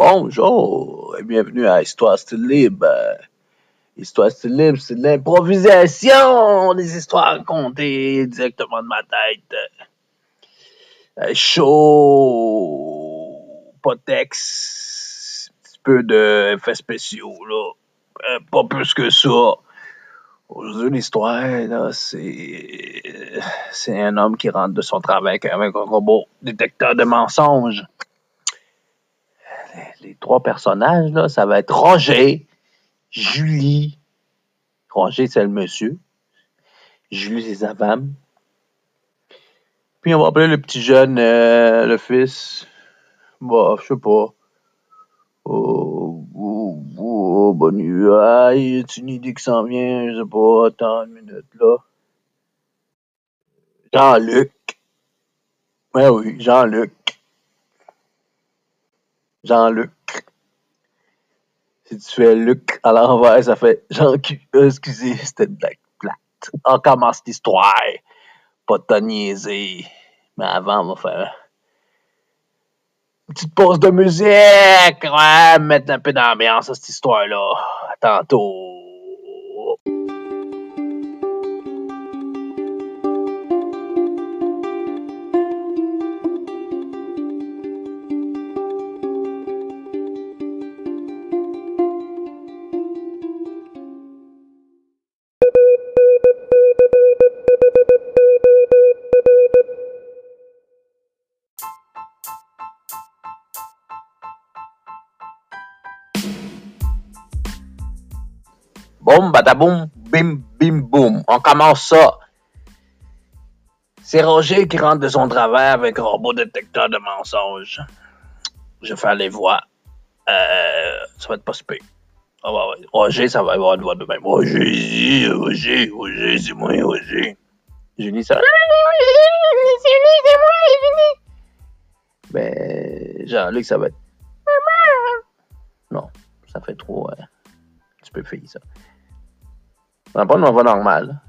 Bonjour et bienvenue à Histoire Style Libre. Histoire Style Libre, c'est l'improvisation, des histoires racontées directement de ma tête. Euh, chaud, pas de texte, un petit peu d'effets spéciaux, là. Euh, pas plus que ça. Aujourd'hui, l'histoire, là, c'est. C'est un homme qui rentre de son travail avec un robot détecteur de mensonges les trois personnages, là, ça va être Roger, Julie. Roger, c'est le monsieur. Julie, c'est sa femme. Puis on va appeler le petit jeune, euh, le fils. Bah, je sais pas. Oh, oh, oh, bonne nuit. Ah, y a une idée qui s'en vient? Je sais pas. Attends une minute, là. Jean-Luc. Ouais, oui, Jean-Luc. Jean-Luc. Si tu fais Luc à l'envers, ça fait Jean euh, Excusez, c'était une blague plate. On commence l'histoire. Pas de niaiser. Mais avant, on va faire une petite pause de musique. Ouais, mettre un peu d'ambiance à cette histoire-là. À tantôt. Boum, badaboum, bim, bim, boum. On commence ça. C'est Roger qui rentre de son travail avec un robot détecteur de mensonges. Je vais faire les voix. Euh, ça va être pas super. Ah ouais, Roger, ça va avoir une voix de même. Roger, Roger, Roger, c'est moi, Roger. Julie, ça va? C'est lui, c'est moi, Julie. Ben, Jean-Luc, ça va être. Non, ça fait trop. Euh, tu peux faire ça. On n'a pas une voix normale.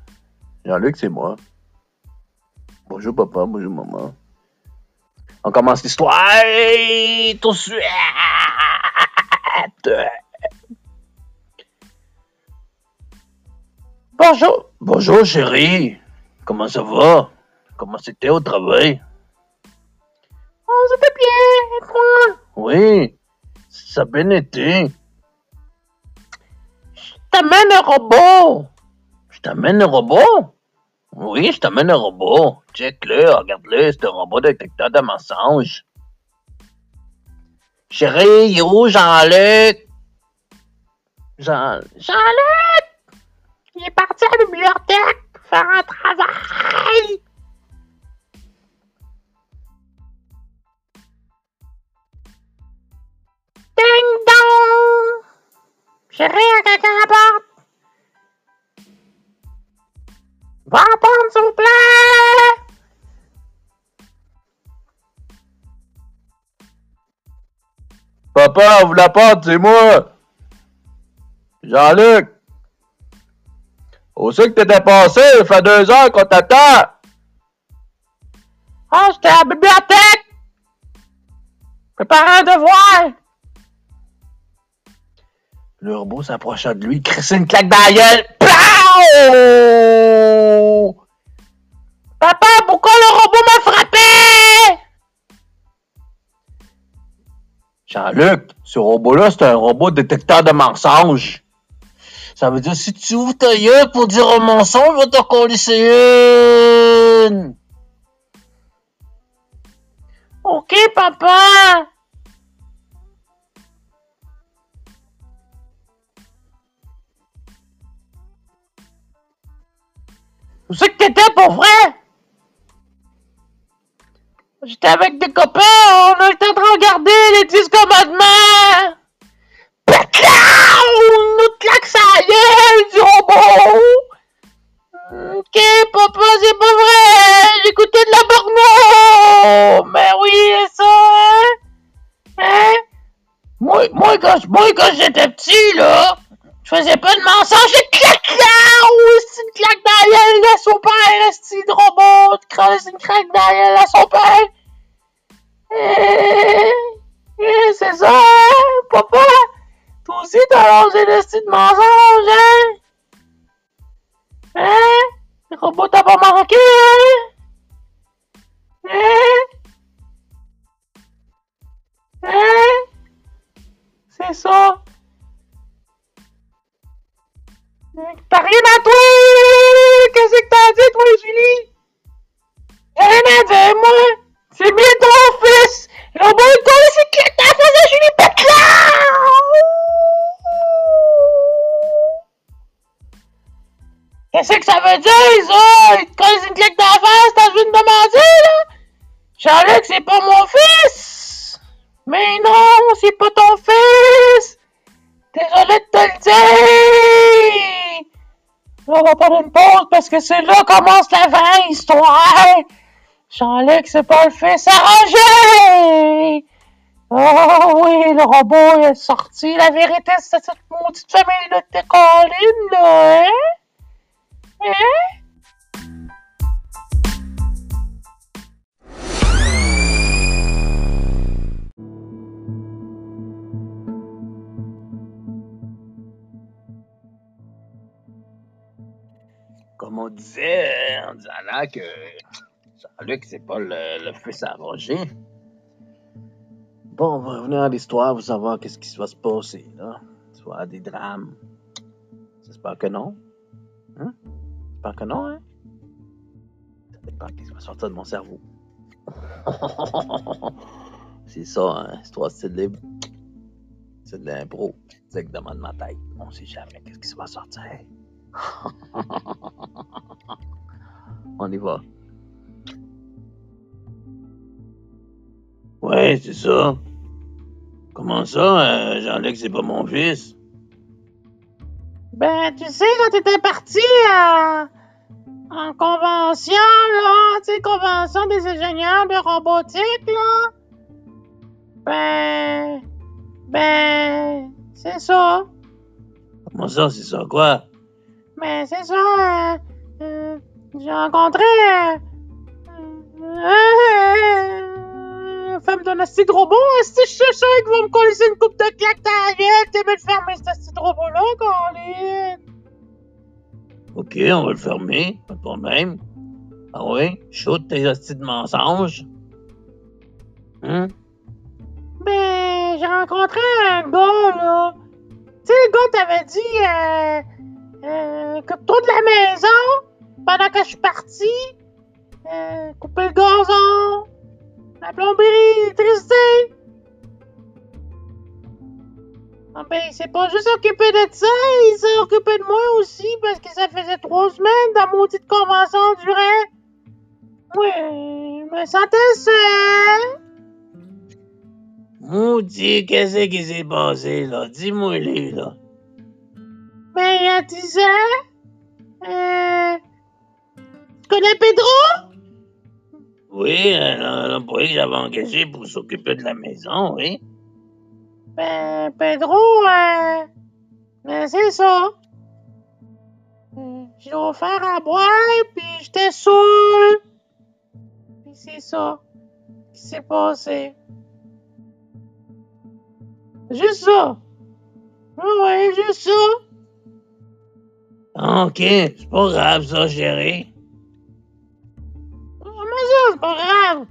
Jean-Luc, c'est moi. Bonjour papa, bonjour maman. On commence l'histoire tout de suite. Bonjour. Bonjour chérie. Comment ça va? Comment c'était au travail? Oh, c'était bien. Et toi? Oui, ça a bien été. T'amène un robot. Je t'amène un robot? Oui, je t'amène un robot. Check-le, regarde-le, c'est un robot détecteur de mensonges. Chérie, il est où Jean-Luc? Jean... Jean-Luc! Il est parti à la bibliothèque faire un travail. Chérie, à quelqu'un à la porte. Va prendre, s'il vous plaît! Papa, ouvre la porte, c'est moi! Jean-Luc! Où c'est que t'étais passé? Ça fait deux heures qu'on t'attend! Oh, j'étais à la bibliothèque! Préparer un devoir! Le robot s'approcha de lui, crissait une claque dans la gueule. Papa, pourquoi le robot m'a frappé? Jean-Luc, ce robot-là, c'est un robot détecteur de mensonges. Ça veut dire, si tu ouvres ta gueule pour dire un mensonge, va te coller une. Ok, papa. Où c'est que t'étais pour vrai? J'étais avec des copains, on était en train de regarder les 10 le style de mensonge, hein? Hein? Le robot t'a pas manqué, hein? Hein? Hein? C'est ça. Qu'est-ce que ça veut dire, ça? Il te une claque la face, t'as vu me demander, là? Jean-Luc, c'est pas mon fils! Mais non, c'est pas ton fils! Désolé de te le dire! On va prendre une pause parce que c'est là commence la vraie histoire! Jean-Luc, c'est pas le fils arrangé! Oh oui, le robot est sorti. La vérité, c'est cette maudite famille-là de collines, là, hein? Comme on disait, en disant là que Jean-Luc, c'est pas le, le fils à. Bon, on va revenir à l'histoire pour savoir qu'est-ce qui va se passer, là. Soit des drames. J'espère que non. J'espère que non, hein? Ça dépend de ce qui va sortir de mon cerveau. c'est ça, hein? Histoire c'est de libre. C'est de l'impro. Directement de ma tête. On sait jamais qu'est-ce qui va sortir. On y va. Ouais, c'est ça. Comment ça, euh, Jean-Luc, c'est pas mon fils? Ben, tu sais, quand t'étais parti euh, en convention, là, tu sais, convention des ingénieurs de robotique, là, ben, ben, c'est ça. Comment ça, c'est ça, quoi? Ben, c'est ça, euh, euh, j'ai rencontré euh, femme d'un asti de robot, asti, je suis sûr qu'ils vont me coller une coupe de claque dans la gueule, t'es bien de fermer cet asti de robot-là, Colin. Ok, on va le fermer, pas de problème. Ah oui? Shoot tes hosties de mensonges. Hein? Ben, j'ai rencontré un gars, là. Tu sais, le gars t'avait dit, euh, euh, occupe-toi de la maison pendant que je suis parti. Euh, couper le gazon, la plomberie, l'électricité. Ah ben, il s'est pas juste occupé de ça, il s'est occupé de moi aussi parce que ça faisait trois semaines dans maudite convention durait. Oui, je me sentais seul. Maudit, qu'est-ce qui s'est passé, là? Dis-moi, les là. Ben, il y a 10 ans, euh, tu connais Pedro? Oui, l'employé que j'avais engagé pour s'occuper de la maison, oui. Ben, Pedro, euh, ben, c'est ça. Euh, J'ai offert à boire, puis j'étais saoul. Puis c'est ça qui s'est passé. Juste ça. Ouais, ouais, juste ça. Ok, c'est pas grave, ça, chérie. Ça, c'est pas grave?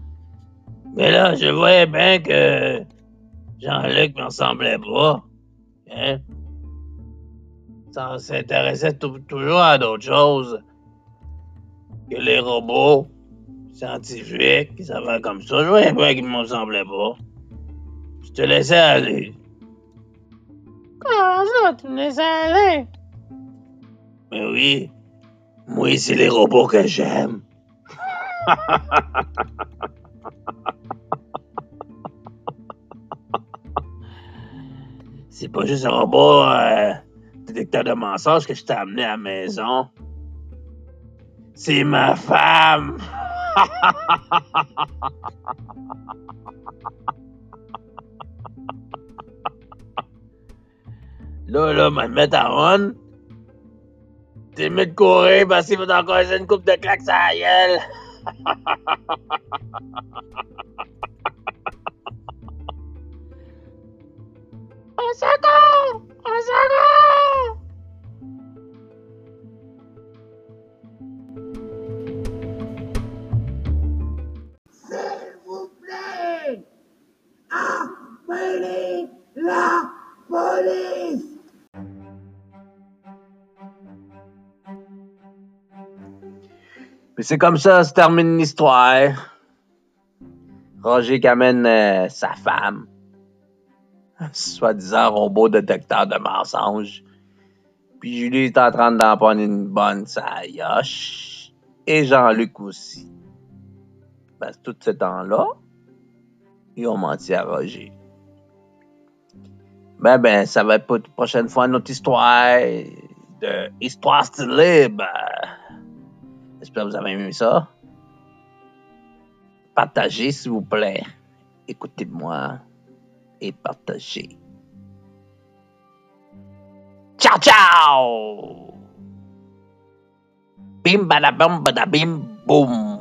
Mais là, je voyais bien que Jean-Luc me ressemblait pas. Hein? Ça s'intéressait tou- toujours à d'autres choses que les robots scientifiques, qui savaient comme ça. Je voyais bien qu'il me ressemblait pas. Je te laissais aller. Comment ça, tu me laisses aller? Mais oui, moi, c'est les robots que j'aime. c'est pas juste un robot euh, détecteur de mensonges que je t'ai amené à la maison. C'est ma femme. là, là, me mettre à on. T'es mis de courir parce qu'il va encore une coupe de claques sur la gueule. Un seconde! Au secours! S'il Puis c'est comme ça se termine l'histoire. Roger qui amène euh, sa femme, soi-disant robot détecteur de mensonges. Puis Julie est en train d'en prendre une bonne sailloche. Et Jean-Luc aussi. Parce que tout ce temps-là, ils ont menti à Roger. Ben, ben, ça va être pour une prochaine fois notre histoire de Histoire style libre. J'espère que vous avez aimé ça. Partagez, s'il vous plaît. Écoutez-moi et partagez. Ciao, ciao! Bim, badabum, badabim, boum.